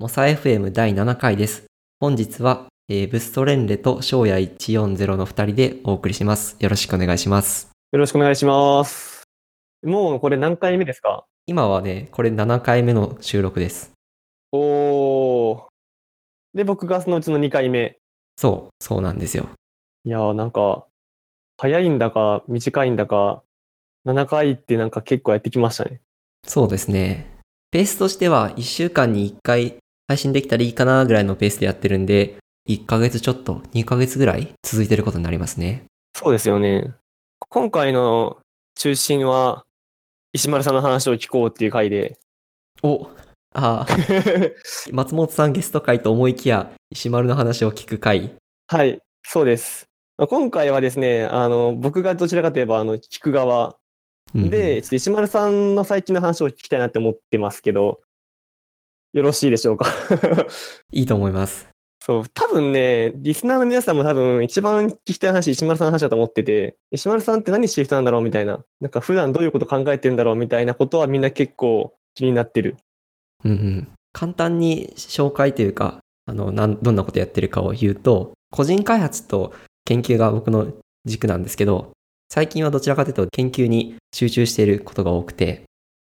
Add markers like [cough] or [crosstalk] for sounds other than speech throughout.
モサ FM 第7回です。本日は、えーブストレンレと翔也140の2人でお送りします。よろしくお願いします。よろしくお願いします。もうこれ何回目ですか？今はね、これ7回目の収録です。おー。で、僕がそのうちの2回目。そう、そうなんですよ。いやーなんか、早いんだか短いんだか、7回ってなんか結構やってきましたね。そうですね。ペースとしては1週間に1回配信できたらいいかなぐらいのペースでやってるんで、1ヶ月ちょっと、2ヶ月ぐらい続いてることになりますね。そうですよね。今回の中心は、石丸さんの話を聞こうっていう回で。おああ、[laughs] 松本さんゲスト会と思いきや、石丸の話を聞く会。はい、そうです。まあ今回はですね、あの、僕がどちらかといえば、あの、聞く側うんうん石丸さんの最近の話を聞きたいなって思ってますけど、よろしいでしょうか？いいと思います。そう、多分ね、リスナーの皆さんも多分一番聞きたい話、石丸さんの話だと思ってて、石丸さんって何してる人なんだろうみたいな、なんか普段どういうこと考えてるんだろうみたいなことはみんな結構気になってる。うんうん。簡単に紹介というか、あの、なん、どんなことやってるかを言うと、個人開発と研究が僕の軸なんですけど、最近はどちらかというと研究に集中していることが多くて、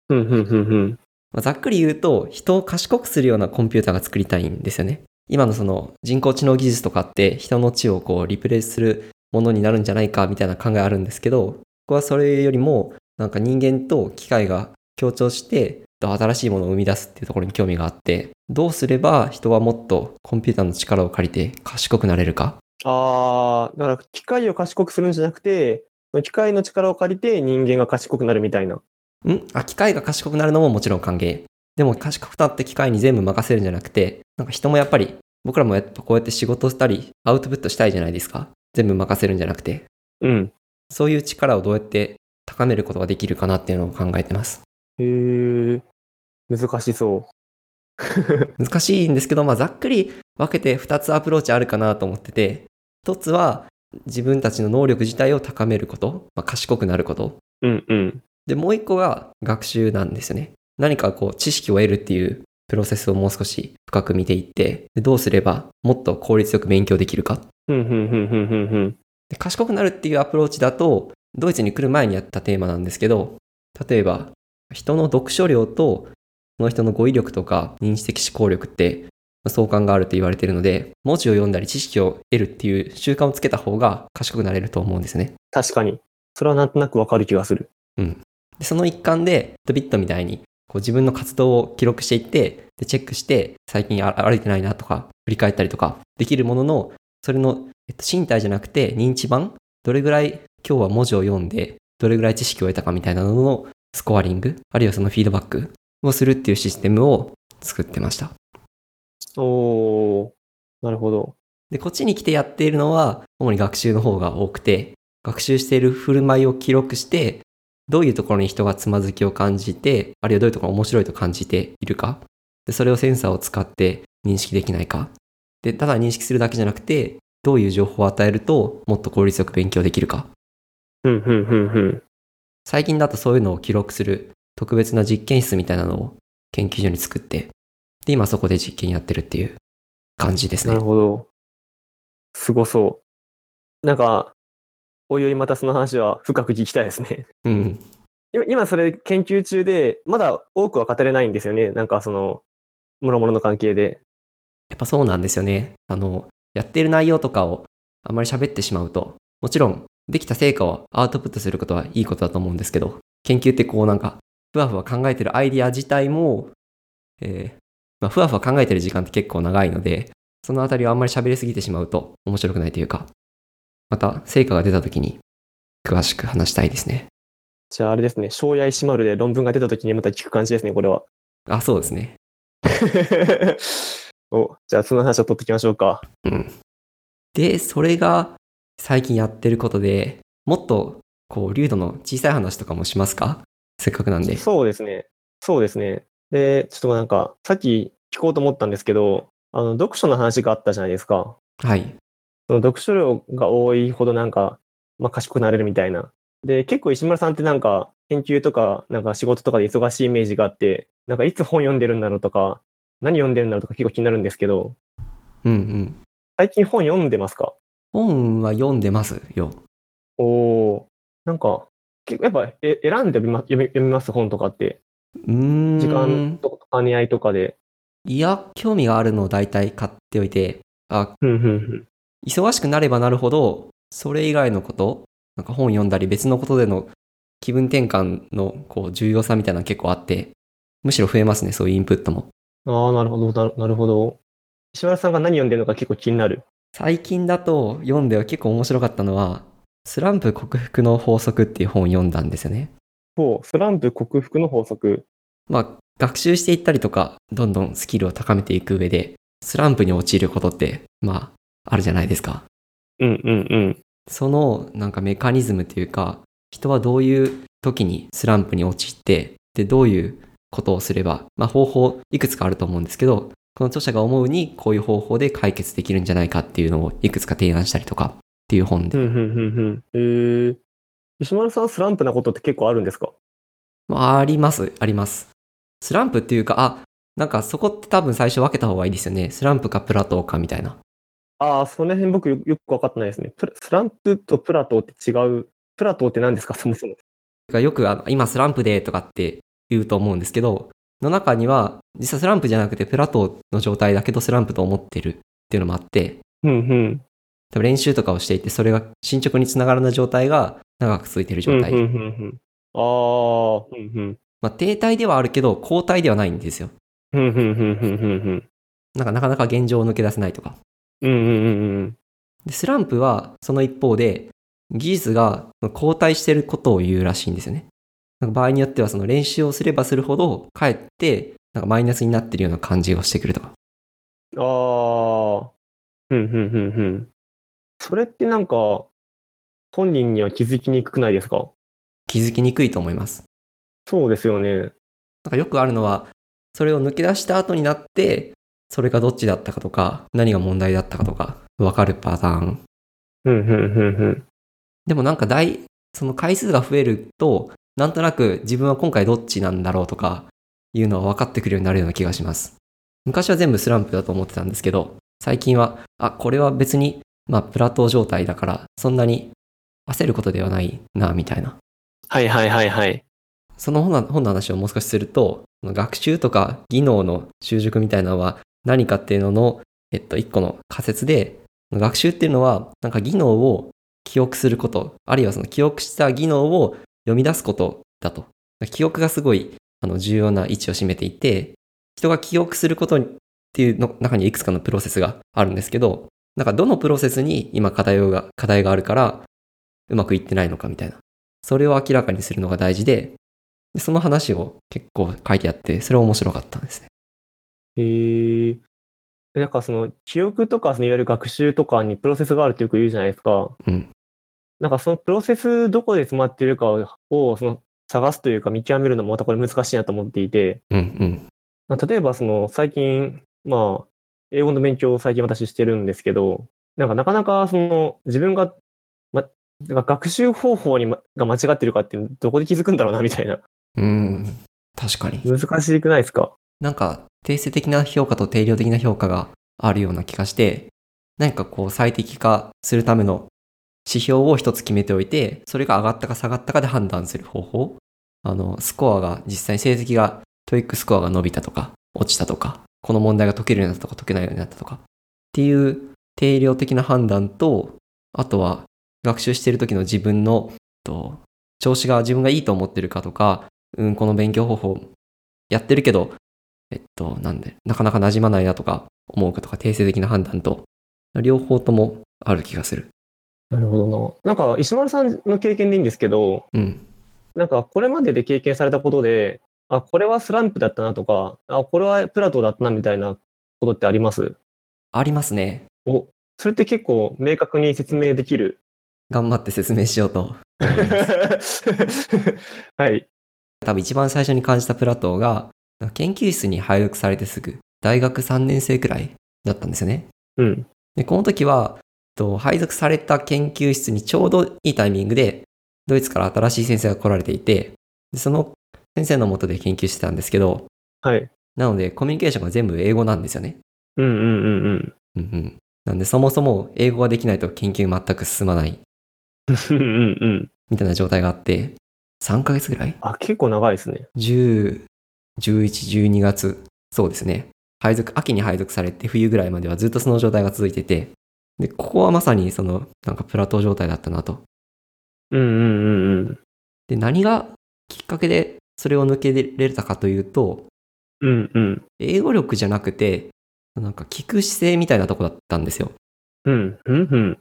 ふんふんふんふん。まあざっくり言うと、人を賢くするようなコンピューターが作りたいんですよね。今のその人工知能技術とかって人の知をこうリプレイするものになるんじゃないかみたいな考えあるんですけど、僕はそれよりもなんか人間と機械が協調して新しいものを生み出すっていうところに興味があって、どうすれば人はもっとコンピューターの力を借りて賢くなれるか？あー、だから機械を賢くするんじゃなくて、機械の力を借りて人間が賢くなるみたいな。ん？あ、機械が賢くなるのももちろん歓迎。でも賢くなって機械に全部任せるんじゃなくて、なんか人もやっぱり、僕らもやっぱこうやって仕事したり、アウトプットしたいじゃないですか。全部任せるんじゃなくて。うん。そういう力をどうやって高めることができるかなっていうのを考えてます。へー、難しそう。[laughs] 難しいんですけど、まあざっくり分けて2つアプローチあるかなと思ってて、1つは自分たちの能力自体を高めること、まあ、賢くなること。うんうん。で、もう1個が学習なんですよね。何かこう知識を得るっていうプロセスをもう少し深く見ていって、でどうすればもっと効率よく勉強できるか。賢くなるっていうアプローチだと、ドイツに来る前にやったテーマなんですけど、例えば、人の読書量と、その人の語彙力とか認知的思考力って相関があると言われているので、文字を読んだり知識を得るっていう習慣をつけた方が賢くなれると思うんですね。確かに。それはなんとなくわかる気がする。でその一環で、ビットみたいにこう自分の活動を記録していって、でチェックして、最近あ歩いてないなとか、振り返ったりとかできるものの、それの、えっと、身体じゃなくて認知版どれぐらい今日は文字を読んで、どれぐらい知識を得たかみたいなののスコアリング、あるいはそのフィードバックをするっていうシステムを作ってました。おー、なるほど。で、こっちに来てやっているのは、主に学習の方が多くて、学習している振る舞いを記録して、どういうところに人がつまずきを感じて、あるいはどういうところが面白いと感じているか。で、それをセンサーを使って認識できないか。で、ただ認識するだけじゃなくて、どういう情報を与えると、もっと効率よく勉強できるか。ふんふんふんふん。最近だとそういうのを記録する特別な実験室みたいなのを研究所に作って、で、今そこで実験やってるっていう感じですねなる。ほど。すごそう。なんか、おいおいまたその話は深く聞きたいですね。うん。今今それ研究中で、まだ多くは語れないんですよね。なんかその、もろもろの関係で。やっぱそうなんですよね。あの、やってる内容とかをあんまり喋ってしまうと、もちろん、できた成果をアウトプットすることはいいことだと思うんですけど、研究ってこうなんか、ふわふわ考えてるアイディア自体も、えーまあ、ふわふわ考えてる時間って結構長いので、そのあたりをあんまり喋りすぎてしまうと面白くないというか、また成果が出た時に詳しく話したいですね。じゃああれですね、小や石丸で論文が出た時にまた聞く感じですね、これは。あ、そうですね。[laughs] お、じゃあその話を取っていきましょうか。うん。で、それが最近やってることで、もっとこう、流度の小さい話とかもしますか？せっかくなんで。そうですね。そうですね。で、ちょっとなんか、さっき聞こうと思ったんですけど、あの、読書の話があったじゃないですか。はい。その読書量が多いほどなんか、まあ、賢くなれるみたいな。で、結構石村さんってなんか、研究とか、なんか仕事とかで忙しいイメージがあって、なんかいつ本読んでるんだろうとか、何読んでるんだろうとか結構気になるんですけど、うんうん。最近本読んでますか？本は読んでますよ。おおなんか、結構やっぱえ選んで読みま読み読みます本とかって？うーん。時間とか兼ね合いとかで？いや、興味があるのを大体買っておいて、あ、うんうんうん。忙しくなればなるほど、それ以外のこと、なんか本読んだり別のことでの気分転換のこう重要さみたいなの結構あって、むしろ増えますね、そういうインプットも。ああ、なるほど、なるほど。石原さんが何読んでるのか結構気になる。最近だと読んでは結構面白かったのは、スランプ克服の法則っていう本を読んだんですよね。ほう、スランプ克服の法則。まあ、学習していったりとか、どんどんスキルを高めていく上で、スランプに陥ることって、まあ、あるじゃないですか。うんうんうん。そのなんかメカニズムというか、人はどういう時にスランプに陥って、で、どういうことをすれば、まあ方法いくつかあると思うんですけど、この著者が思うにこういう方法で解決できるんじゃないかっていうのをいくつか提案したりとかっていう本で。うんうんうんうん。えー、石丸さんスランプなことって結構あるんですか？まあ、あります、あります。スランプっていうか、あ、なんかそこって多分最初分けた方がいいですよね。スランプかプラトーかみたいな。ああ、その辺僕よよく分かってないですね。プラスランプとプラトーって違う。プラトーって何ですか？そもそも。がよくあの今スランプでとかって言うと思うんですけど、の中には実はスランプじゃなくてプラトーの状態だけどスランプと思ってるっていうのもあって、うんうん。多分練習とかをしていてそれが進捗につながらない状態が長く続いている状態。うんうんうんうん。ああ、うんうん。まあ停滞ではあるけど後退ではないんですよ。うんうんうんうんうんなんかなかなか現状を抜け出せないとか。うん。うんうんうんうん。でスランプはその一方で技術が後退してることを言うらしいんですよね。なんか場合によってはその練習をすればするほどかえってなんかマイナスになってるような感じをしてくるとか。ああ、うんうんうんうん。それってなんか、本人には気づきにくくないですか？気づきにくいと思います。そうですよね。なんかよくあるのは、それを抜け出した後になって、それがどっちだったかとか、何が問題だったかとか、わかるパターン。うんうんうんうん。でもなんか大、その回数が増えると、なんとなく自分は今回どっちなんだろうとか、いうのは分かってくるようになるような気がします。昔は全部スランプだと思ってたんですけど、最近は、あ、これは別に、まあ、プラトー状態だから、そんなに焦ることではないな、みたいな。はいはいはいはい。その本の本の話をもう少しすると、学習とか技能の習熟みたいなのは何かっていうのの、えっと、一個の仮説で、学習っていうのは、なんか技能を記憶すること、あるいはその記憶した技能を読み出すことだと。記憶がすごいあの重要な位置を占めていて、人が記憶することっていうの中にいくつかのプロセスがあるんですけど、なんかどのプロセスに今課題が、課題があるから、うまくいってないのかみたいな。それを明らかにするのが大事で、その話を結構書いてあって、それ面白かったんですね。へえ。なんかその、記憶とか、そのいわゆる学習とかにプロセスがあるってよく言うじゃないですか。うん。なんかそのプロセスどこで詰まってるかを、その探すというか見極めるのもまたこれ難しいなと思っていて、うんうん。まあ例えばその最近、まあ、英語の勉強を最近私してるんですけど、なんかなかなかその自分が、ま、なんか学習方法に、ま、が間違ってるかっていうのどこで気づくんだろうなみたいな。うん。確かに。難しくないですか？なんか、定性的な評価と定量的な評価があるような気がして、何かこう最適化するための指標を一つ決めておいて、それが上がったか下がったかで判断する方法。あの、スコアが、実際成績が、 TOEIC スコアが伸びたとか、落ちたとか、この問題が解けるようになったとか解けないようになったとか、っていう定量的な判断と、あとは学習している時の自分の、と調子が自分がいいと思ってるかとか、うん、この勉強方法やってるけど、と、なんで、なかなか馴染まないなとか思うかとか、定性的な判断と、両方ともある気がする。なるほどな。なんか石丸さんの経験でいいんですけど、うん。なんかこれまでで経験されたことで、あ、これはスランプだったなとか、あ、これはプラトーだったなみたいなことってあります？ありますね。お、それって結構明確に説明できる？頑張って説明しようと。[laughs] [laughs] はい。多分一番最初に感じたプラトーが、研究室に配属されてすぐ、大学3年生くらいだったんですよね。うん。で、この時は、と配属された研究室にちょうどいいタイミングで、ドイツから新しい先生が来られていて、でその先生のもとで研究してたんですけど、はい。なので、コミュニケーションが全部英語なんですよね。うんうんうんうん。うんうん。なんで、そもそも英語ができないと研究全く進まないうんうんうん。みたいな状態があって、3ヶ月ぐらい？あ、結構長いですね。10、11、12月、そうですね。配属、秋に配属されて冬ぐらいまではずっとその状態が続いてて、で、ここはまさにその、なんかプラトー状態だったなと。うんうんうんうん。で、何がきっかけでそれを抜けれたかというと、うんうん。英語力じゃなくて、なんか聞く姿勢みたいなとこだったんですよ。うんうんうん。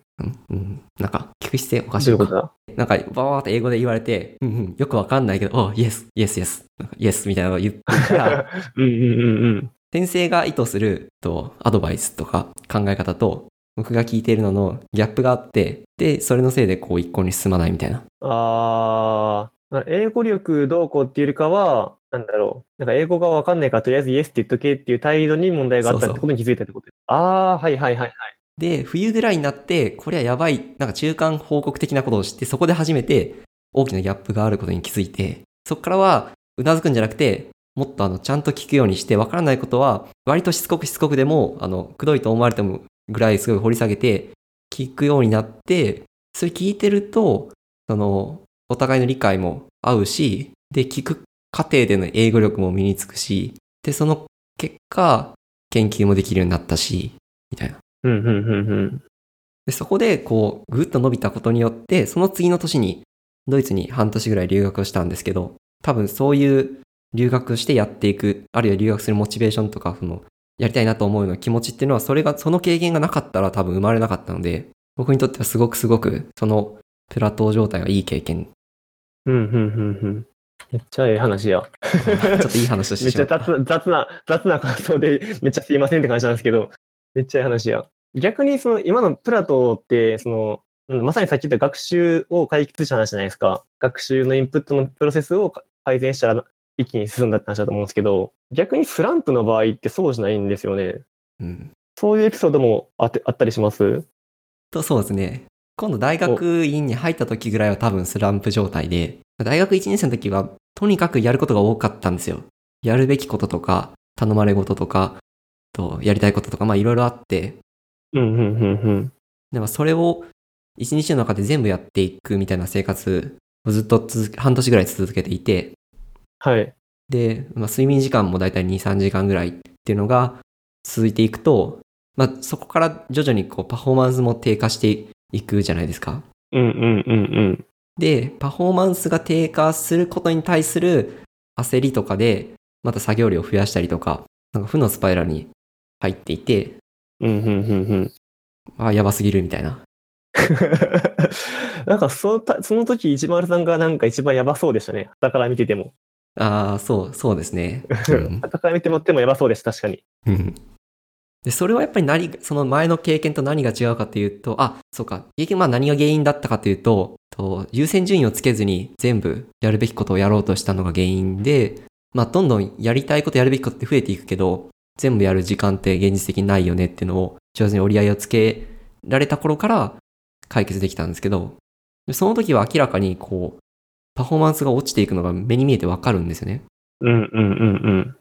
うん、うん。なんか聞く姿勢おかしいことだ？なんか、バーって英語で言われて、うんうん、よくわかんないけど、おイエス、イエス、イエス、イエスみたいなのを言ってたら、[laughs] うんうんうんうん。先生が意図するとアドバイスとか考え方と僕が聞いているののギャップがあって、で、それのせいでこう一向に進まないみたいな。あー、英語力どうこうっていうよりかは、なんだろう。なんか英語がわかんないから、とりあえずイエスって言っとけっていう態度に問題があったってことに気づいたってことです。あー、はいはいはいはい。で、冬ぐらいになって、これはやばい、なんか中間報告的なことをして、そこで初めて大きなギャップがあることに気づいて、そこからはうなずくんじゃなくて、もっとあの、ちゃんと聞くようにして、わからないことは、割としつこくしつこくでも、あの、くどいと思われてもぐらいすごい掘り下げて、聞くようになって、それ聞いてると、その、お互いの理解も合うし、で、聞く過程での英語力も身につくし、で、その結果、研究もできるようになったし、みたいな。うんうんうんうん。で、そこで、こう、ぐっと伸びたことによって、その次の年に、ドイツに半年ぐらい留学をしたんですけど、多分そういう留学してやっていく、あるいは留学するモチベーションとか、その、やりたいなと思うような気持ちっていうのは、それが、その経験がなかったら多分生まれなかったので、僕にとってはすごくすごく、その、プラトー状態がいい経験。うんうんうんうん。めっちゃええ話や。[laughs] ちょっといい話をしめっちゃてしまった。[laughs] 雑雑な、雑な感想で、めっちゃすいませんって感じなんですけど、めっちゃいい話や。逆に、その、今のプラトーって、その、うんまさにさっき言った学習を解決した話じゃないですか。学習のインプットのプロセスを改善したら一気に進んだって話だと思うんですけど、逆にスランプの場合ってそうじゃないんですよね。うん。そういうエピソードもあってあったりします？と、そうですね。今度大学院に入った時ぐらいは多分スランプ状態で、大学1年生の時はとにかくやることが多かったんですよ。やるべきこととか、頼まれ事とか、と、やりたいこととか、まあいろいろあって、うん、うん、うん、うん。でもそれを一日の中で全部やっていくみたいな生活をずっと半年ぐらい続けていて、はい。で、まあ、睡眠時間もだいたい2、3時間ぐらいっていうのが続いていくと、まあ、そこから徐々にこうパフォーマンスも低下していくじゃないですか。うん、うん、うん、うん。で、パフォーマンスが低下することに対する焦りとかで、また作業量を増やしたりとか、なんか負のスパイラルに入っていて、うん、うん、うん、うん。あ、やばすぎるみたいな。[laughs] なんかそのた、その時、一丸さんがなんか一番やばそうでしたね。だから見てても。ああ、そう、そうですね。うんだから見てもってもやばそうです、確かに。うんで、それはやっぱり何が、その前の経験と何が違うかというと、あ、そうか、経験まあ何が原因だったかというと、と優先順位をつけずに全部やるべきことをやろうとしたのが原因で、まあどんどんやりたいことやるべきことって増えていくけど、全部やる時間って現実的にないよねっていうのを上手に折り合いをつけられた頃から解決できたんですけど、でその時は明らかにこう、パフォーマンスが落ちていくのが目に見えてわかるんですよね。うん、うん、うん、うん。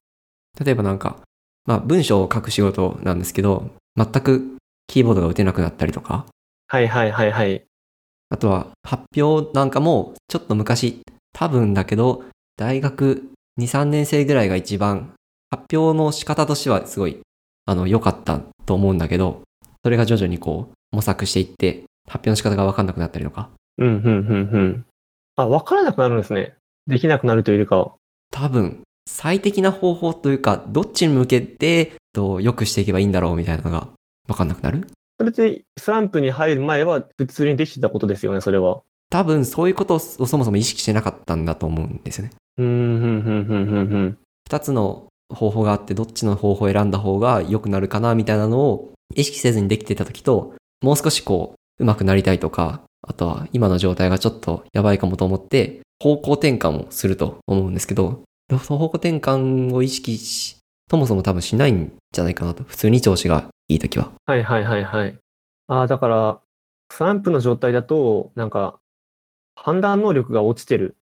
例えばなんか、まあ文章を書く仕事なんですけど、全くキーボードが打てなくなったりとか、はい、はい、はい、はい。あとは発表なんかもちょっと昔、多分だけど、大学2、3年生ぐらいが一番発表の仕方としてはすごい、あの、良かったと思うんだけど、それが徐々にこう模索していって、発表の仕方がわかんなくなったりとか、うん、うん、うん、うん。あ、わからなくなるんですね。できなくなるというよりかは。多分、最適な方法というか、どっちに向けて、と良くしていけばいいんだろうみたいなのがわかんなくなる？それって、スランプに入る前は普通にできてたことですよね、それは。多分そういうことをそもそも意識してなかったんだと思うんですよね。うん、うん、うん、うん、うん、うん。二つの方法があってどっちの方法を選んだ方が良くなるかなみたいなのを意識せずにできてた時と、もう少しこう、上手くなりたいとか、あとは今の状態がちょっとやばいかもと思って、方向転換をすると思うんですけど、その方向転換を意識し、そもそも多分しないんじゃないかなと。普通に調子がいい時は。はいはいはいはい。ああ、だから、スランプの状態だと、なんか、判断能力が落ちてる。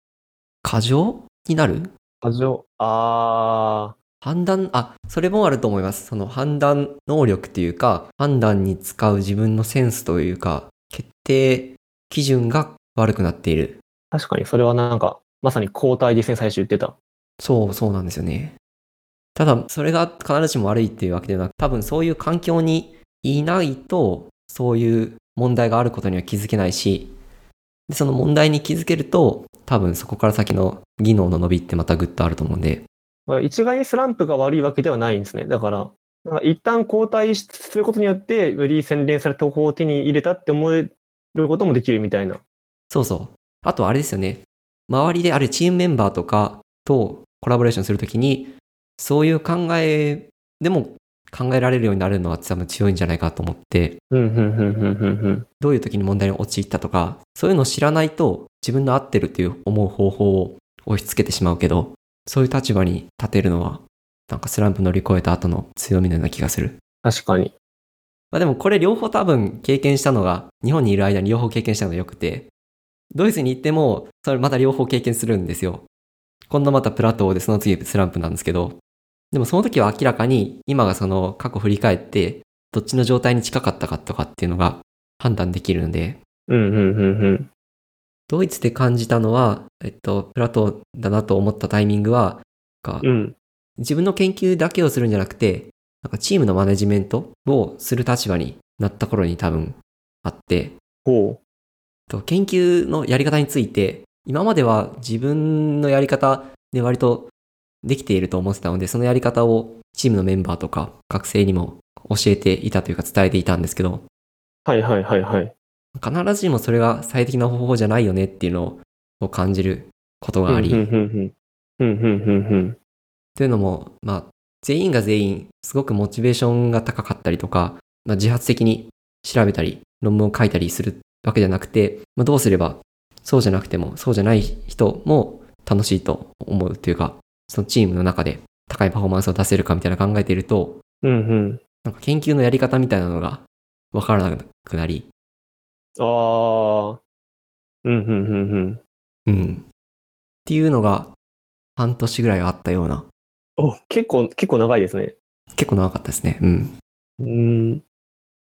過剰になる？過剰。あ判断、あ、それもあると思います。その判断能力っていうか、判断に使う自分のセンスというか、決定基準が悪くなっている。確かに、それはなんか、まさに交代ですね、最初言ってた。そう、そうなんですよね。ただ、それが必ずしも悪いっていうわけではなく、多分そういう環境にいないと、そういう問題があることには気づけないし、でその問題に気づけると、多分そこから先の技能の伸びってまたぐっとあると思うんで、まあ、一概にスランプが悪いわけではないんですね。だから、か一旦交代することによって、より洗練された方法を手に入れたって思えることもできるみたいな。そうそう。あとあれですよね。周りであるチームメンバーとかとコラボレーションするときに、そういう考えでも考えられるようになるのは多分強いんじゃないかと思って、うん、うん、うん、うん、うん、うん。どういう時に問題に陥ったとか、そういうのを知らないと自分の合ってるっていう思う方法を押し付けてしまうけど、そういう立場に立てるのは、なんかスランプ乗り越えた後の強みのような気がする。確かに。まあでもこれ両方多分経験したのが、日本にいる間に両方経験したのが良くて、ドイツに行っても、それまた両方経験するんですよ。今度またプラトーでその次スランプなんですけど、でもその時は明らかに今がその過去振り返って、どっちの状態に近かったかとかっていうのが判断できるので、うん、うん、うん、うん。ドイツで感じたのは、えっと、プラトーだなと思ったタイミングは、うん。自分の研究だけをするんじゃなくて、なんかチームのマネジメントをする立場になった頃に多分あって、ほと研究のやり方について、今までは自分のやり方で割とできていると思ってたので、そのやり方をチームのメンバーとか学生にも教えていたというか伝えていたんですけど、う。はい、はい、はい、はい。必ずしもそれが最適な方法じゃないよねっていうのを感じることがあり、うん、うん、うん、うん。うん、うん、うん、うん。というのも、まあ、全員が全員、すごくモチベーションが高かったりとか、まあ、自発的に調べたり、論文を書いたりするわけじゃなくて、まあ、どうすれば、そうじゃなくても、そうじゃない人も楽しいと思うというか、そのチームの中で高いパフォーマンスを出せるかみたいな考えていると、うん、うん。なんか研究のやり方みたいなのがわからなくなり、ああ。うん、うん、うん、うん。うん。っていうのが半年ぐらいあったような、お、結構、結構長いですね。結構長かったですね。うん。うん。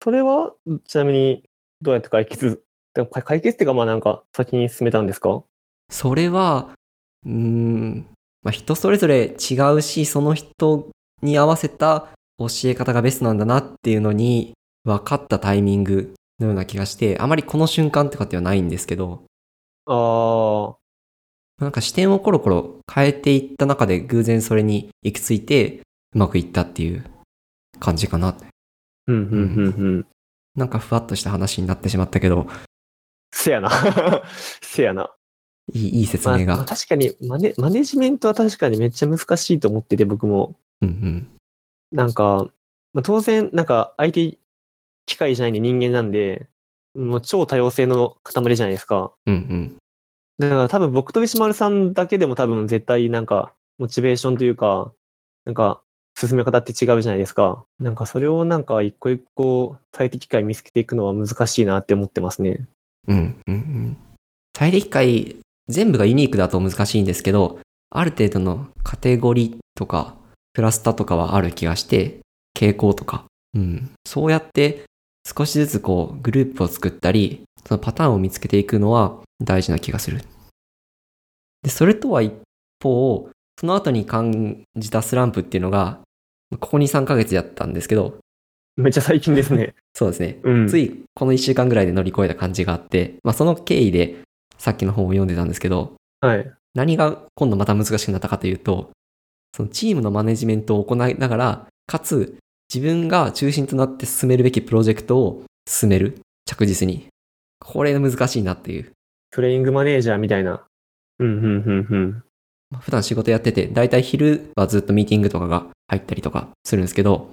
それは、ちなみに、どうやって解決、でも解解決っていうか、まあなんか、先に進めたんですか？それは、うーん、まあ、人それぞれ違うし、その人に合わせた教え方がベストなんだなっていうのに分かったタイミングのような気がして、あまりこの瞬間とかってはないんですけど、ああ。なんか視点をコロコロ変えていった中で偶然それに行き着いてうまくいったっていう感じかな。うん、うん、うん、うん。なんかふわっとした話になってしまったけど、せやな。[laughs] せやな。いいいい説まあ、明が。まあ確かにマネ、マネジメントは確かにめっちゃ難しいと思ってて、僕も。うんうん。なんか、まあ、当然、なんか、相手、機械じゃないんで人間なんで、もう超多様性の塊じゃないですか。うんうん。だから多分僕と石丸さんだけでも多分絶対なんか、モチベーションというか、なんか、進め方って違うじゃないですか。なんかそれをなんか一個一個最適解見つけていくのは難しいなって思ってますね。うん、うん、うん。最適解、全部がユニークだと難しいんですけど、ある程度のカテゴリーとか、クラスターとかはある気がして、傾向とか。うん。そうやって少しずつこう、グループを作ったり、そのパターンを見つけていくのは大事な気がする。で、それとは一方、その後に感じたスランプっていうのが、ここ2、3ヶ月やったんですけど、めっちゃ最近ですね。[laughs] そうですね。うん。ついこの1週間ぐらいで乗り越えた感じがあって、まあその経緯でさっきの本を読んでたんですけど、はい。何が今度また難しくなったかというと、そのチームのマネジメントを行いながら、かつ自分が中心となって進めるべきプロジェクトを進める。着実に。これ難しいなっていう。プレイングマネージャーみたいな。うん、うん、うん、うん。まあ普段仕事やってて、だいたい昼はずっとミーティングとかが入ったりとかするんですけど、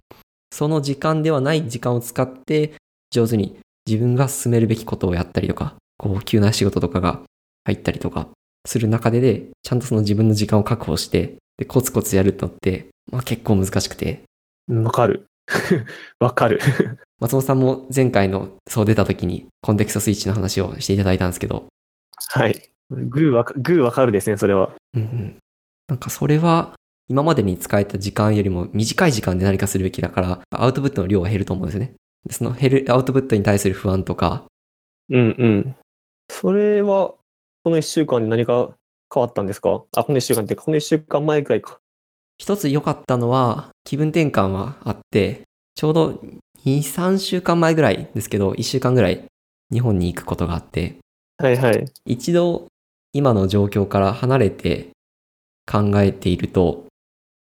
その時間ではない時間を使って、上手に自分が進めるべきことをやったりとか、こう、急な仕事とかが入ったりとかする中でで、ちゃんとその自分の時間を確保して、で、コツコツやるのって、まあ結構難しくて、うんわかる。[laughs] わかる。[laughs] 松本さんも前回のそう出た時にコンテクストスイッチの話をしていただいたんですけど、はい。グーわか、グーわかるですね、それは。うんうん。なんかそれは今までに使えた時間よりも短い時間で何かするべきだから、アウトプットの量は減ると思うんですよね。でその減るアウトプットに対する不安とか、うんうん。それは、この1週間で何か変わったんですか？あ、この1週間ってこの1週間前くらいか。一つ良かったのは、気分転換はあって、ちょうど2、3週間前ぐらいですけど、1週間ぐらい日本に行くことがあって、はいはい。一度今の状況から離れて考えていると、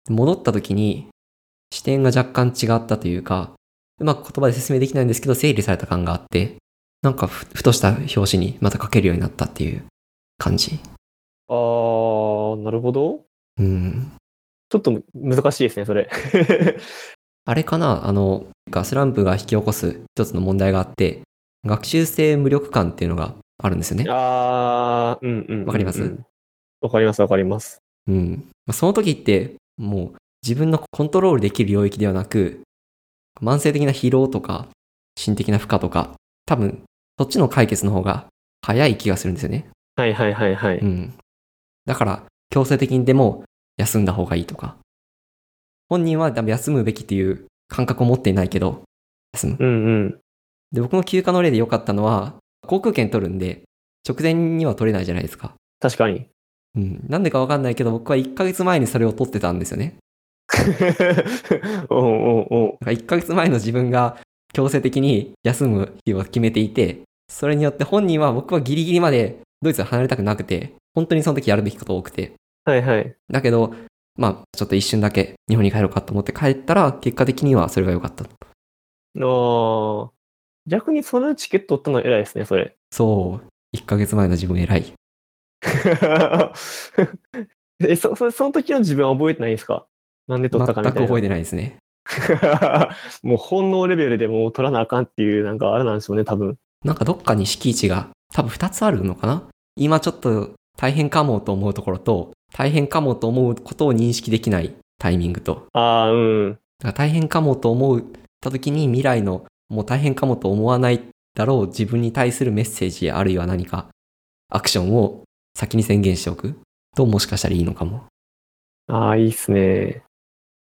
戻った時に視点が若干違ったというか、うまく言葉で説明できないんですけど、整理された感があって、なんかふふとした表紙にまた書けるようになったっていう感じ。あー、なるほど。うん。ちょっと難しいですね、それ。[laughs] あれかなあの、ガスランプが引き起こす一つの問題があって、学習性無力感っていうのがあるんですよね。あー、うんうんうんうん。わかります？わかります、わかります。うん。まあその時って、もう自分のコントロールできる領域ではなく、慢性的な疲労とか、心的な負荷とか、多分、そっちの解決の方が早い気がするんですよね。はいはいはいはい。うん。だから、強制的にでも休んだ方がいいとか。本人は多分休むべきっていう感覚を持っていないけど、休む。うんうん。で、僕の休暇の例で良かったのは、航空券取るんで、直前には取れないじゃないですか。確かに。うん。なんでかわかんないけど、僕は1ヶ月前にそれを取ってたんですよね。[laughs] おうおうおうだから1ヶ月前の自分が強制的に休む日を決めていて、それによって本人は僕はギリギリまでドイツを離れたくなくて、本当にその時やるべきこと多くて。はいはい。だけど、まあ、ちょっと一瞬だけ日本に帰ろうかと思って帰ったら、結果的にはそれが良かった。あー逆にそのチケット取ったのは偉いですね、それ。そう。1ヶ月前の自分偉い。[laughs] え、そ、そその時の自分は覚えてないですか？なんで取ったかみたいな。全く覚えてないですね。[laughs] もう本能レベルでもう取らなあかんっていう、なんかあれなんでしょうね、多分。なんかどっかに敷地が多分2つあるのかな？今ちょっと大変かもと思うところと、大変かもと思うことを認識できないタイミングと、ああ、うん。だから大変かもと思った時に未来のもう大変かもと思わないだろう自分に対するメッセージあるいは何かアクションを先に宣言しておくともしかしたらいいのかも。ああ、いいっすね。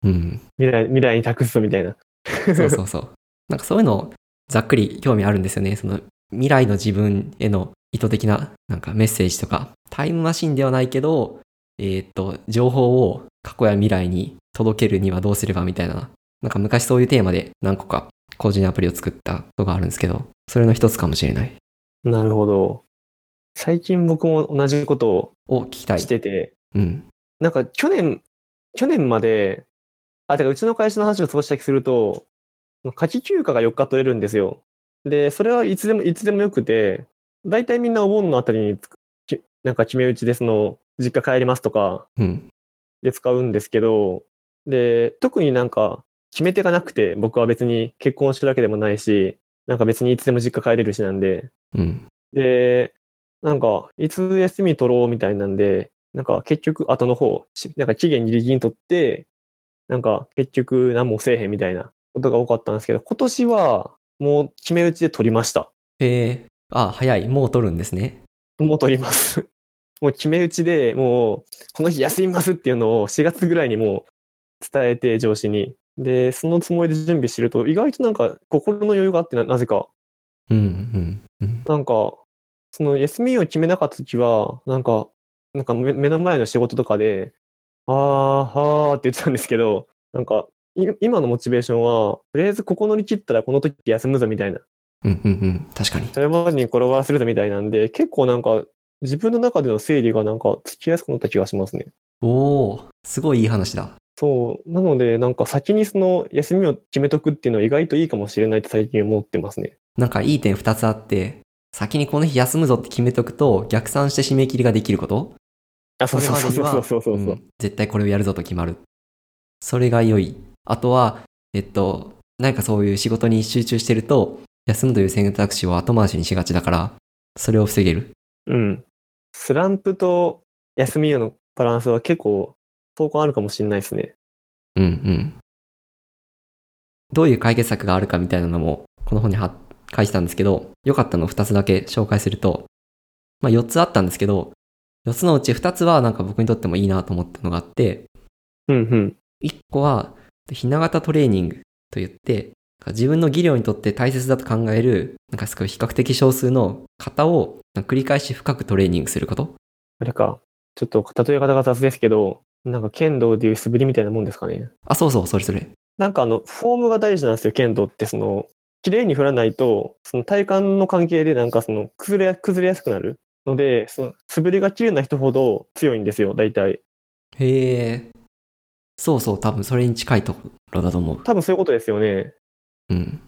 うん。未来、未来に託すとみたいな。そうそうそう。なんかそういうのざっくり興味あるんですよね。その未来の自分への意図的ななんかメッセージとか、タイムマシンではないけど、えーっと、情報を過去や未来に届けるにはどうすればみたいな。なんか昔そういうテーマで何個か個人アプリを作ったことがあるんですけど、それの一つかもしれない。なるほど。最近僕も同じことを聞きたいをし。てて、うん。なんか去年、去年まで、あ、てかうちの会社の話を少しだけすると、夏季休暇が4日取れるんですよ。で、それはいつでも、いつでもよくて、大体みんなお盆のあたりになんか決め打ちでその、実家帰りますとかうん。で使うんですけど、で、特になんか決め手がなくて、僕は別に結婚してるわけでもないし、なんか別にいつでも実家帰れるしなんで、うん。で、なんか、いつ休み取ろうみたいなんで、なんか結局後の方、しなんか期限ギリギリに取って、なんか結局何もせえへんみたいなことが多かったんですけど、今年はもう決め打ちで取りました。えー、あ、早い。もう撮るんですね。もう取ります。もう決め打ちでもう、この日休みますっていうのを4月ぐらいにもう伝えて上司に。で、そのつもりで準備してると、意外となんか心の余裕があってな、なぜか。うん、うん、うん。なんか、その休みを決めなかった時は、なんか、なんか目目の前の仕事とかで、あー、はーって言ってたんですけど、なんか、い今のモチベーションは、とりあえずここ乗り切ったらこの時休むぞみたいな。うん、うん、うん。確かに。それまでにこれはするぞみたいなんで、結構なんか、自分の中での整理がなんかつきやすくなった気がしますね。おー、すごいいい話だ。そう。なので、なんか先にその休みを決めとくっていうのは意外といいかもしれないって最近思ってますね。なんかいい点二つあって、先にこの日休むぞって決めとくと逆算して締め切りができること？あ、そうそうそうそうそうそうそう。ん絶対これをやるぞと決まる。それが良い。あとは、えっと、何かそういう仕事に集中してると、休むという選択肢を後回しにしがちだから、それを防げる。うん。スランプと休みのバランスは結構相関あるかもしれないですね。うんうん。どういう解決策があるかみたいなのも、この本には書いてたんですけど、良かったのを2つだけ紹介すると、まあ4つあったんですけど、4つのうち2つはなんか僕にとってもいいなと思ったのがあって、うんうん。一個は、ひな型トレーニングと言って、自分の技量にとって大切だと考える、なんかすごい比較的少数の型を繰り返し深くトレーニングすること。あれか。ちょっと例え方が雑ですけど、なんか剣道でいう素振りみたいなもんですかね。あ、そうそう、それそれ。なんかあの、フォームが大事なんですよ、剣道って。その、綺麗に振らないと、その体幹の関係でなんかその、崩れや、崩れやすくなるので、その、素振りが綺麗な人ほど強いんですよ、大体。へえ。そうそう、多分それに近いところだと思う。多分そういうことですよね。うん。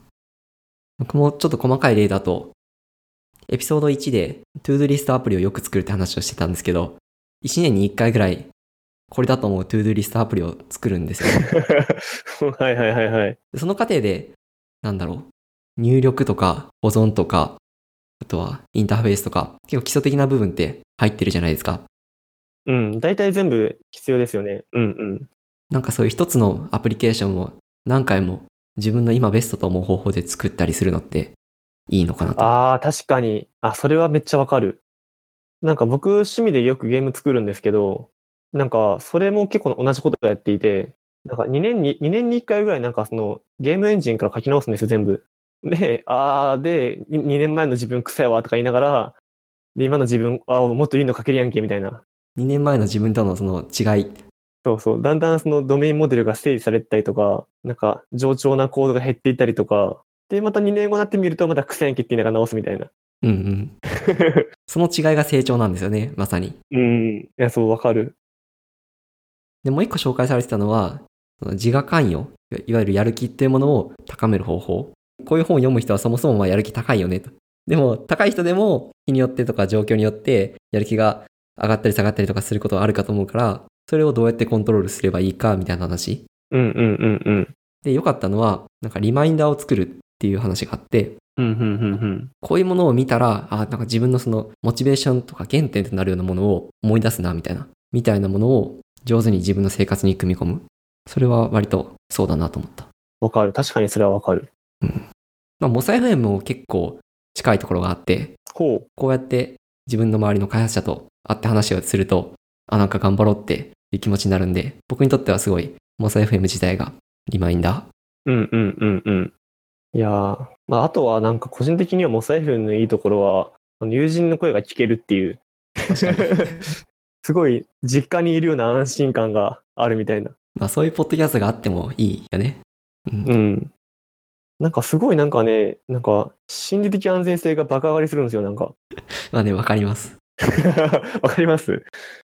僕もちょっと細かい例だと、エピソード1で、 to-do リストアプリをよく作るって話をしてたんですけど、1年に1回ぐらい、これだと思う to-do リストアプリを作るんですよ。[laughs] はいはいはいはい。その過程で、なんだろう、入力とか保存とか、あとはインターフェースとか、結構基礎的な部分って入ってるじゃないですか。うん、大体全部必要ですよね。うんうん。なんかそういう一つのアプリケーションを何回も自分の今ベストと思う方法で作ったりするのっていいのかなと。ああ、確かに。あ、それはめっちゃわかる。なんか僕趣味でよくゲーム作るんですけど、なんかそれも結構同じことをやっていて、なんか2年に、2年に1回ぐらいなんかそのゲームエンジンから書き直すんですよ、全部。で、あーで、2年前の自分臭いわとか言いながら、で、今の自分、あーもっといいの書けるやんけ、みたいな。2年前の自分とのその違い。そうそう。だんだんそのドメインモデルが整理されてたりとか、なんか冗長なコードが減っていったりとか、で、また2年後になってみるとまた臭いやんけって言いながら直すみたいな。うんうん。[laughs] その違いが成長なんですよね、まさに。うん。いや、そう、わかる。で、もう一個紹介されてたのは、その自我関与、いわゆるやる気っていうものを高める方法。こういう本を読む人はそもそもまあやる気高いよねと。でも、高い人でも日によってとか状況によってやる気が上がったり下がったりとかすることはあるかと思うから、それをどうやってコントロールすればいいかみたいな話。うんうんうんうん。で、良かったのは、なんかリマインダーを作るっていう話があって、うんうんうんうん。こういうものを見たら、あ、なんか自分のそのモチベーションとか原点となるようなものを思い出すな、みたいな、みたいなものを上手に自分の生活に組み込む。それは割とそうだなと思った。わかる。確かにそれはわかる。まあ、モサ FM も結構近いところがあって、ほこうやって自分の周りの開発者と会って話をすると、あ、なんか頑張ろうっていう気持ちになるんで、僕にとってはすごい、モサ FM 自体がリマインダー。う。うんうんうんうん。いやー、まあ、あとはなんか個人的にはモサイフのいいところは、友人の声が聞けるっていう。[laughs] すごい実家にいるような安心感があるみたいな。まあそういうポッドキャストがあってもいいよね。うんうん。なんかすごいなんかね、なんか心理的安全性が爆上がりするんですよ、なんか。[laughs] まあね、わかります。[laughs] わかります？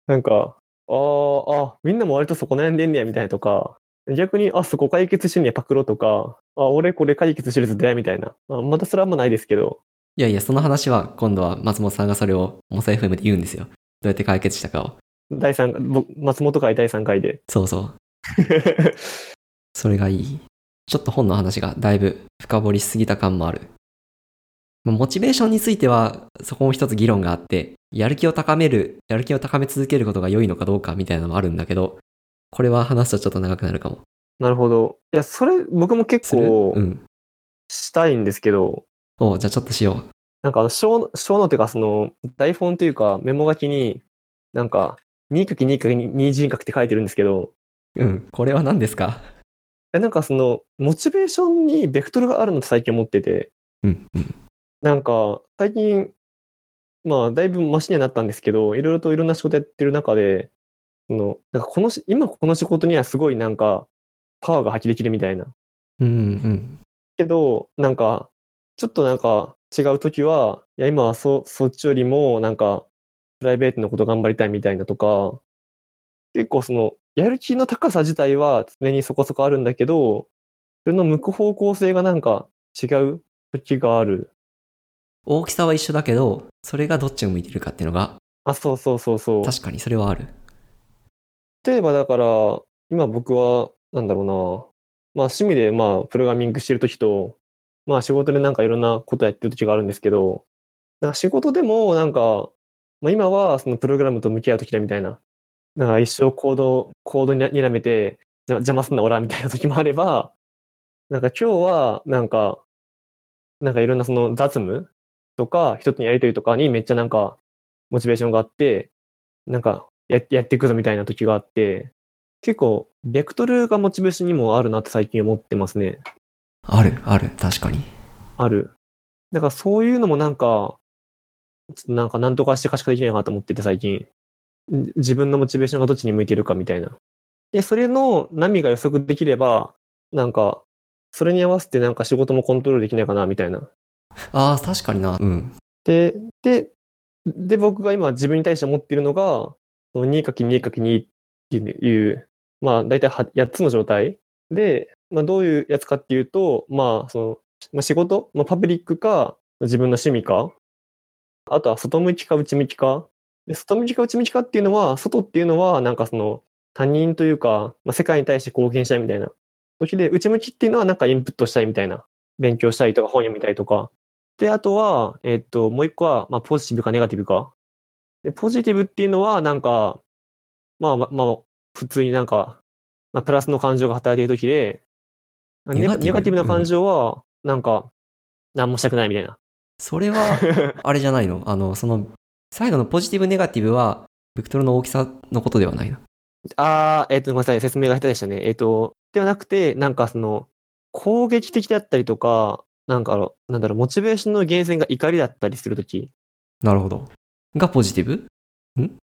なんか、あーあ、みんなも割とそこ悩んでんねや、みたいなとか、逆に、あ、そこ解決してんねや、パクロとか、あ、俺これ解決してるぞ、だみたいな。あまたそれはあんまないですけど、いやいや、その話は今度は松本さんがそれをモサ FM で言うんですよ。どうやって解決したかを。第松本会第3回で。そうそう。[laughs] それがいい。ちょっと本の話がだいぶ深掘りしすぎた感もある。まあモチベーションについては、そこも一つ議論があって、やる気を高める、やる気を高め続けることが良いのかどうかみたいなのもあるんだけど、これは話すとちょっと長くなるかも。なるほど。いや、それ、僕も結構うん。したいんですけど、おうじゃあちょっとしよなんかあの小、小ノートがその、台本というかメモ書きに、なんか、2×2×2 人格って書いてるんですけど、う。うん。これは何ですか？えなんかその、モチベーションにベクトルがあるのと最近思ってて、うん。うん。なんか、最近、まあ、だいぶマシにはなったんですけど、いろいろといろんな仕事やってる中で、その、なんかこのし、今この仕事にはすごいなんか、パワーが発揮できるみたいな。うんうん。けど、なんか、ちょっとなんか違う時は、いや、今はそ、そっちよりも、なんか、プライベートのこと頑張りたいみたいなとか、結構その、やる気の高さ自体は常にそこそこあるんだけど、それの向く方向性がなんか違う時がある。大きさは一緒だけど、それがどっちを向いてるかっていうのが、あ、そうそうそうそう。確かにそれはある。例えばだから、今僕は、なんだろうな、まあ趣味でまあプログラミングしてる時と、まあ仕事でなんかいろんなことやってる時があるんですけど、なんか仕事でもなんか、まあ今はそのプログラムと向き合う時だみたいな、なんか一生コード、コードににらめて、邪魔すんなオラみたいな時もあれば、なんか今日はなんか、なんかいろんなその雑務とか人とのやりとりとかにめっちゃなんかモチベーションがあって、なんかややっていくぞみたいな時があって、結構、ベクトルがモチベーションにもあるなって最近思ってますね。ある、ある、確かに。ある。だからそういうのもなんか、なんか何とかして可視化できないかなと思ってて最近。ん自分のモチベーションがどっちに向いてるかみたいな。で、それの波が予測できれば、なんか、それに合わせてなんか仕事もコントロールできないかなみたいな。ああ、確かにな。うん。で、で、で、僕が今自分に対して思っているのが、その 2×2×2 っていう、まあ大体8つの状態で、まあどういうやつかっていうと、まあその、まあ、仕事、まあ、パブリックか、自分の趣味か、あとは外向きか内向きか。で外向きか内向きかっていうのは、外っていうのはなんかその他人というか、まあ、世界に対して貢献したいみたいな。時で、内向きっていうのはなんかインプットしたいみたいな。勉強したりとか本読みたいとか。で、あとは、えっと、もう一個は、まあ、ポジティブかネガティブか。で、ポジティブっていうのは、なんか、まあ、ままあ、普通になんか、まあ、プラスの感情が働いている時で、ネガネガティブ？な感情は、なんか、何もしたくないみたいな。それは、[laughs] あれじゃないの？あの、その、最後のポジティブ、ネガティブは、ベクトルの大きさのことではないの？あー、えっ、と、ごめんなさい、説明が下手でしたね。えっ、と、ではなくて、なんかその、攻撃的だったりとか、なんかあの、なんだろう、モチベーションの源泉が怒りだったりするときなるほど。がポジティブ？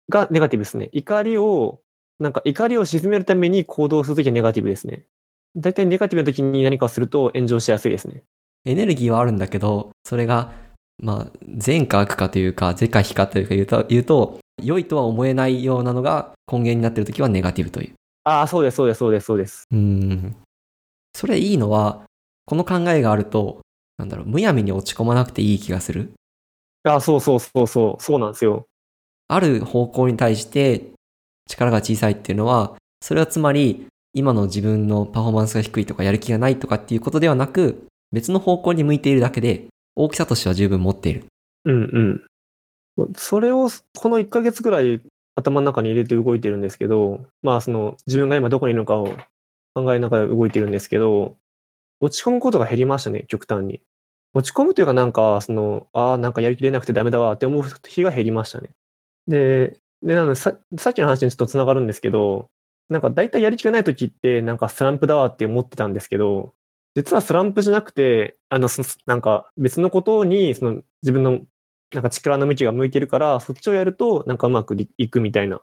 がネガティブですね。怒りを、なんか怒りを鎮めるために行動するときはネガティブですね。大体ネガティブなときに何かをすると炎上しやすいですね。エネルギーはあるんだけど、それが、まあ、善か悪かというか、是か非かというか言うと、言うと、良いとは思えないようなのが根源になっているときはネガティブという。ああ、そうです、そうです、そうです、そうです。うーん。それいいのは、この考えがあると、なんだろう、むやみに落ち込まなくていい気がする？ああ、そうそうそうそう、そうなんですよ。ある方向に対して力が小さいっていうのは、それはつまり、今の自分のパフォーマンスが低いとかやる気がないとかっていうことではなく、別の方向に向いているだけで、大きさとしては十分持っている。うんうん。それを、この1ヶ月ぐらい頭の中に入れて動いてるんですけど、まあ、その、自分が今どこにいるのかを考えながら動いてるんですけど、落ち込むことが減りましたね、極端に。落ち込むというかなんか、その、ああ、なんかやりきれなくてダメだわって思う日が減りましたね。で、で、なのでさ、さっきの話にちょっと繋がるんですけど、なんか大体やりきれない時って、なんかスランプだわって思ってたんですけど、実はスランプじゃなくて、あの、そなんか別のことに、その自分のなんか力の向きが向いてるから、そっちをやるとなんかうまくいくみたいな。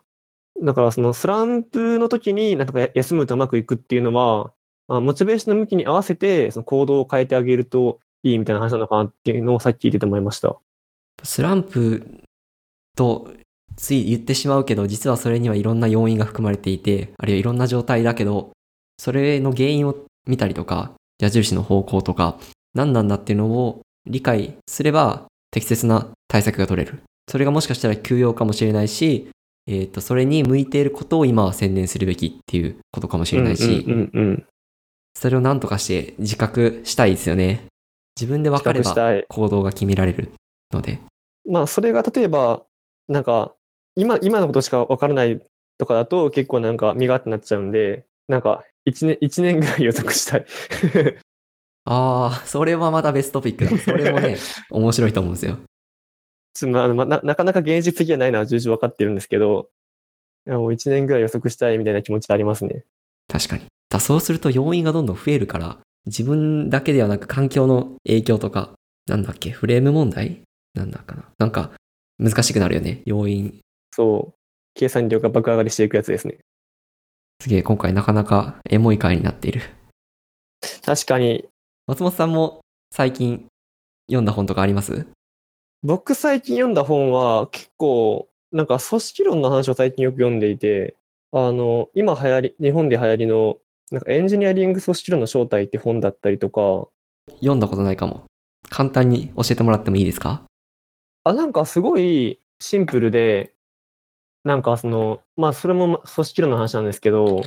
だからそのスランプの時になんか休むとうまくいくっていうのは、あ、モチベーションの向きに合わせてその行動を変えてあげるといいみたいな話なのかなっていうのをさっき聞いてて思いました。スランプとつい言ってしまうけど、実はそれにはいろんな要因が含まれていて、あるいはいろんな状態だけど、それの原因を見たりとか、矢印の方向とか、何なんだっていうのを理解すれば、適切な対策が取れる。それがもしかしたら休養かもしれないし、えっ、と、それに向いていることを今は専念するべきっていうことかもしれないし、うんうんうんうん。それを何とかして自覚したいですよね。自分で分かれば。行動が決められるので。まあ、それが例えば、なんか、今、今のことしか分からないとかだと結構なんか身勝手になっちゃうんで、なんか、一年、一年ぐらい予測したい。[laughs] ああ、それはまた別トピックだ。それもね、[laughs] 面白いと思うんですよ。ちょまあまあななかなか現実的じゃないのは重々分かってるんですけど、もう一年ぐらい予測したいみたいな気持ちありますね。確かに。だそうすると要因がどんどん増えるから、自分だけではなく環境の影響とか、なんだっけ、フレーム問題？なんだかな？なんか、難しくなるよね。要因。そう。計算量が爆上がりしていくやつですね。すげえ、今回なかなかエモい回になっている。確かに、松本さんも最近読んだ本とかあります？僕最近読んだ本は結構、なんか組織論の話を最近よく読んでいて、あの、今流行り、日本で流行りの、なんかエンジニアリング組織論の正体って本だったりとか、読んだことないかも。簡単に教えてもらってもいいですか？あ、なんかすごいシンプルで、なんかその、まあそれも組織論の話なんですけど、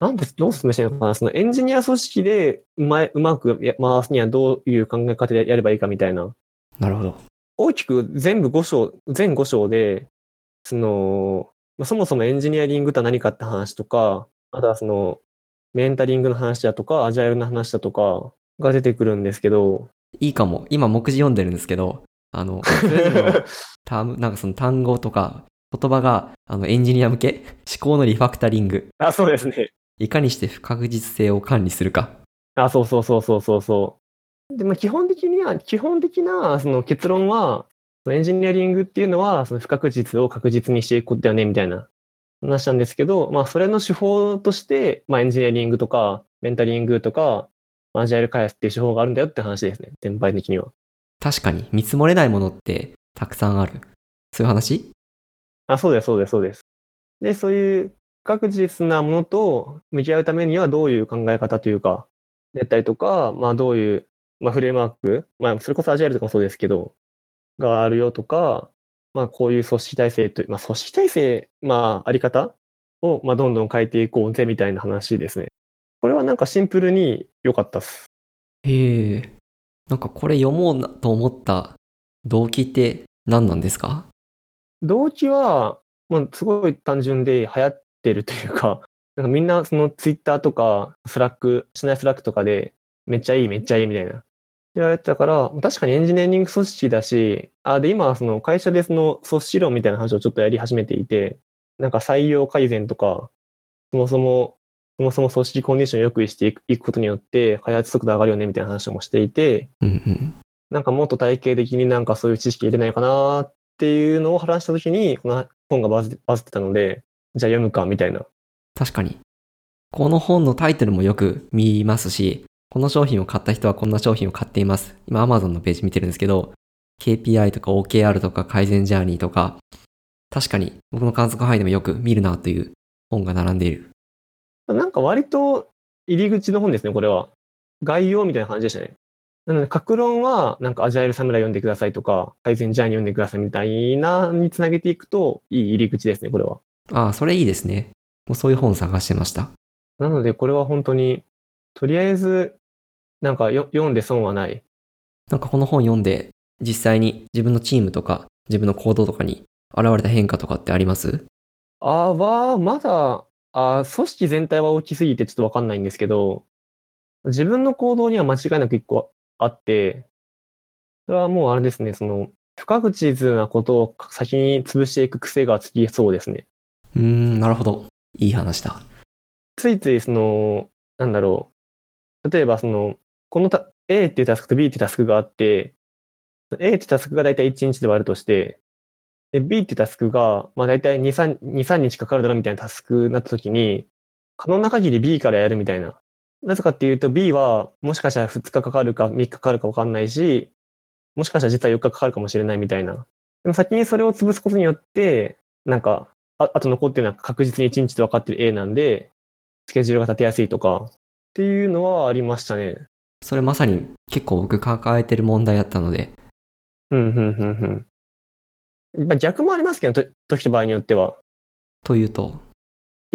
なんで、どう説明していいのかな？そのエンジニア組織でうまい、うまくや回すにはどういう考え方でやればいいかみたいな。なるほど。大きく全部5章、全5章で、その、まあそもそもエンジニアリングとは何かって話とか、あとはその、メンタリングの話だとか、アジャイルの話だとかが出てくるんですけど、いいかも。今、目次読んでるんですけど、あの、[laughs] それぞれのターム、なんかその単語とか、言葉があのエンジニア向け？思考のリファクタリング。あ、そうですね。いかにして不確実性を管理するか。あ、そうそうそうそうそうそう。で、まあ、基本的には、基本的なその結論は、エンジニアリングっていうのは、その不確実を確実にしていくことだよね、みたいな話なんですけど、まあ、それの手法として、まあ、エンジニアリングとか、メンタリングとか、まあアジャイル開発っていう手法があるんだよって話ですね、全般的には。確かに見積もれないものってたくさんある。そういう話？あ、そうです、そうです、そうです。で、そういう不確実なものと向き合うためにはどういう考え方というか、だったりとか、まあどういう、まあフレームワーク、まあそれこそアジャイルとかもそうですけど、があるよとか、まあこういう組織体制という、まあ組織体制、まああり方を、まあどんどん変えていこうぜみたいな話ですね。これはなんかシンプルに良かったっす。へえ。なんかこれ読もうなと思った動機って何なんですか？動機は、まあ、すごい単純で流行ってるというか、[laughs] なんかみんなその Twitter とか Slack、社内 Slack とかでめっちゃいいめっちゃいいみたいな。言われてたから、確かにエンジニアリング組織だし、あ、で今はその会社でその組織論みたいな話をちょっとやり始めていて、なんか採用改善とか、そもそも、そもそも組織コンディションを良くしていくいくことによって開発速度上がるよねみたいな話もしていて、うんうん。なんかもっと体系的になんかそういう知識入れないかなっていうのを話したときに、この本がバズバズってたので、じゃあ読むかみたいな。確かに。この本のタイトルもよく見ますし、この商品を買った人はこんな商品を買っています。今 Amazon のページ見てるんですけど、KPI とか OKR とか改善ジャーニーとか、確かに僕の観測範囲でもよく見るなという本が並んでいる。なんか割と入り口の本ですね、これは。概要みたいな感じでしたね。なので、格論は、なんかアジャイルサムライ読んでくださいとか、改善ジャーニー読んでくださいみたいなにつなげていくと、いい入り口ですね、これは。ああ、それいいですね。もうそういう本探してました。なので、これは本当に、とりあえず、なんかよ読んで損はない。なんかこの本読んで、実際に自分のチームとか自分の行動とかに現れた変化とかってあります？あーは、まだ、あー組織全体は大きすぎてちょっとわかんないんですけど、自分の行動には間違いなく一個あって、それはもうあれですね、その、不確実なことを先に潰していく癖がつきそうですね。うーん、なるほど。いい話だ。ついついその、なんだろう。例えばその、このた A っていうタスクと B っていうタスクがあって、A っていうタスクがだいたい1日で終わるとして、で B っていうタスクが、まあだいたい2、3、2、3日かかるだろうみたいなタスクになった時に、可能な限り B からやるみたいな。なぜかっていうと B はもしかしたら2日かかるか3日かかるかわかんないし、もしかしたら実は4日かかるかもしれないみたいな。でも先にそれを潰すことによって、なんか、ああと残ってるのは確実に1日で分かってる A なんで、スケジュールが立てやすいとか、っていうのはありましたね。それまさに結構僕抱えてる問題だったので、うん、うん、うん、うん。まあ逆もありますけど、と時と場合によっては。というと、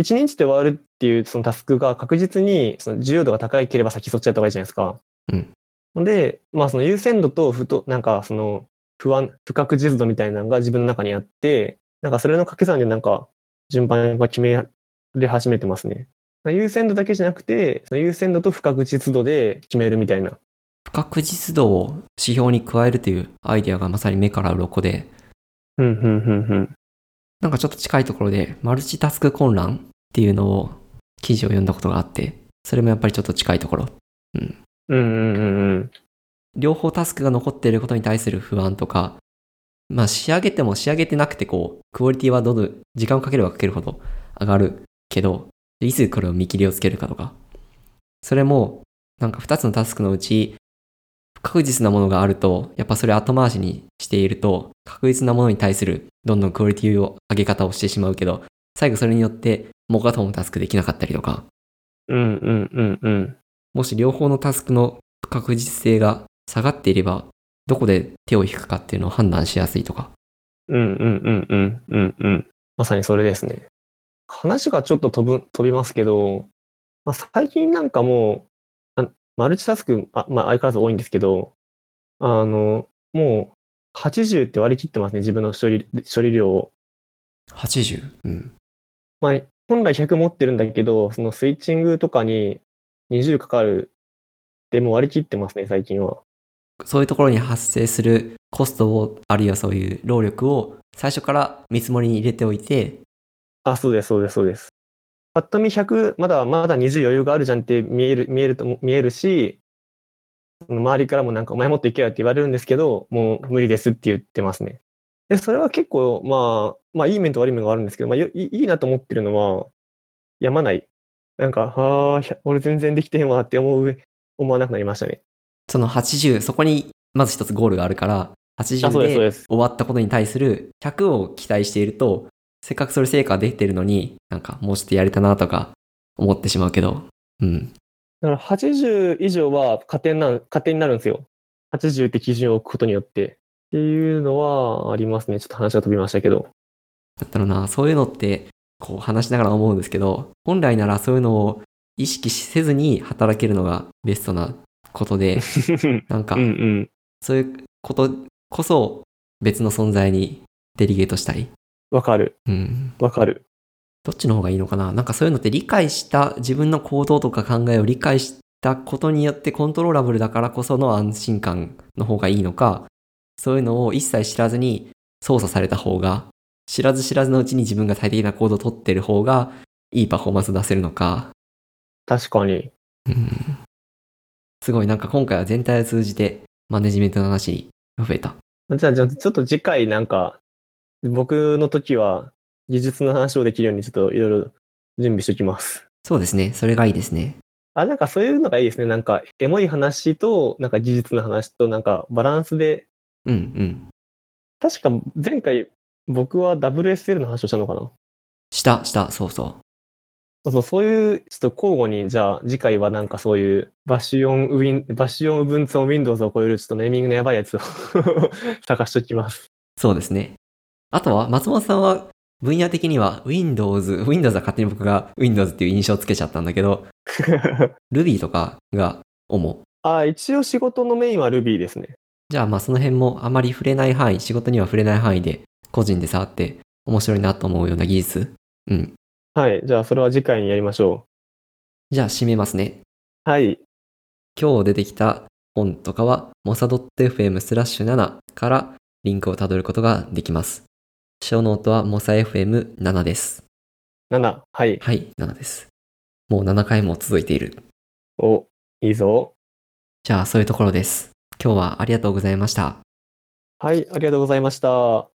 1日で終わるっていうそのタスクが確実にその重要度が高ければ先そっちやった方がいいじゃないですか。うん。ので、まあその優先度と不と、なんかその不安、不確実度みたいなのが自分の中にあって、なんかそれの掛け算でなんか順番が決められ始めてますね。優先度だけじゃなくて、その優先度と不確実度で決めるみたいな。不確実度を指標に加えるというアイデアがまさに目から鱗で、うん、うん、うん、うん。なんかちょっと近いところで、マルチタスク混乱っていうのを記事を読んだことがあって、それもやっぱりちょっと近いところ。うん、うん、うん、うん。両方タスクが残っていることに対する不安とか、まあ仕上げても仕上げてなくてこう、クオリティはどんどん時間をかければかけるほど上がるけど、いつこれを見切りをつけるかとか。それも、なんか二つのタスクのうち、不確実なものがあると、やっぱそれ後回しにしていると、確実なものに対するどんどんクオリティを上げ方をしてしまうけど、最後それによってもう片方のタスクできなかったりとか、うん、うん、うん、うん。もし両方のタスクの不確実性が下がっていれば、どこで手を引くかっていうのを判断しやすいとか。うん、うん、うん、うん、うん、うん。まさにそれですね。話がちょっと飛ぶ、飛びますけど、まあ、最近なんかもう、あマルチタスク、あまあ、相変わらず多いんですけど、あの、もう、80って割り切ってますね、自分の処理、処理量を。80? うん。まあ、本来100持ってるんだけど、そのスイッチングとかに20かかる。でもう割り切ってますね、最近は。そういうところに発生するコストを、あるいはそういう労力を最初から見積もりに入れておいて、あ、そうです、そうです、そうです。ぱっと見100、まだまだ20余裕があるじゃんって見える、見えると、見えるし、周りからもなんかお前もっといけよって言われるんですけど、もう無理ですって言ってますね。で、それは結構、まあ、まあいい面と悪い面があるんですけど、まあいいいなと思ってるのは、やまない。なんか、ああ、俺全然できてへんわって思う、思わなくなりましたね。その80、そこにまず一つゴールがあるから、あそうです80そうで終わったことに対する100を期待していると、せっかくそれ成果ができてるのに、なんかもうちょっとやれたなとか思ってしまうけど、うん。だから80以上は加点な、加点になるんですよ。80って基準を置くことによって。っていうのはありますね。ちょっと話が飛びましたけど。だったらな、そういうのって、こう話しながら思うんですけど、本来ならそういうのを意識せずに働けるのがベストなことで、[laughs] なんかうんうん。そういうことこそ別の存在にデリゲートしたい。わかる。うん。わかる。どっちの方がいいのかな？なんかそういうのって理解した、自分の行動とか考えを理解したことによってコントローラブルだからこその安心感の方がいいのか、そういうのを一切知らずに操作された方が、知らず知らずのうちに自分が最適な行動をとってる方が、いいパフォーマンスを出せるのか、確かに。うん。すごいなんか今回は全体を通じてマネジメントの話が増えた。じゃあ、じゃあちょっと次回なんか、僕の時は技術の話をできるようにちょっといろいろ準備しておきます。そうですね。それがいいですね。あ、なんかそういうのがいいですね。なんか、エモい話と、なんか技術の話と、なんかバランスで、うんうん。確か前回僕は WSL の話をしたのかなした、した、そうそう。そうそう、そういう、ちょっと交互に、じゃあ次回はなんかそういう、 Bash on Win、Bash on Ubuntu on Windows を超えるちょっとネーミングのやばいやつを [laughs] 探しておきます。そうですね。あとは、松本さんは分野的には Windows、Windows は勝手に僕が Windows っていう印象をつけちゃったんだけど、[laughs] Ruby とかが主。あ、一応仕事のメインは Ruby ですね。じゃあまあその辺もあまり触れない範囲、仕事には触れない範囲で個人で触って面白いなと思うような技術。うん。はい。じゃあそれは次回にやりましょじゃあ締めますね。う。はい。今日出てきた本とかは、mosa.fm スラッシュ7からリンクをたどることができます。ショーノートは mosafm7 です。7。はい。はい、7です。もう7回も続いている。お、いいぞ。じゃあそういうところです。今日はありがとうございました。はい。ありがとうございました。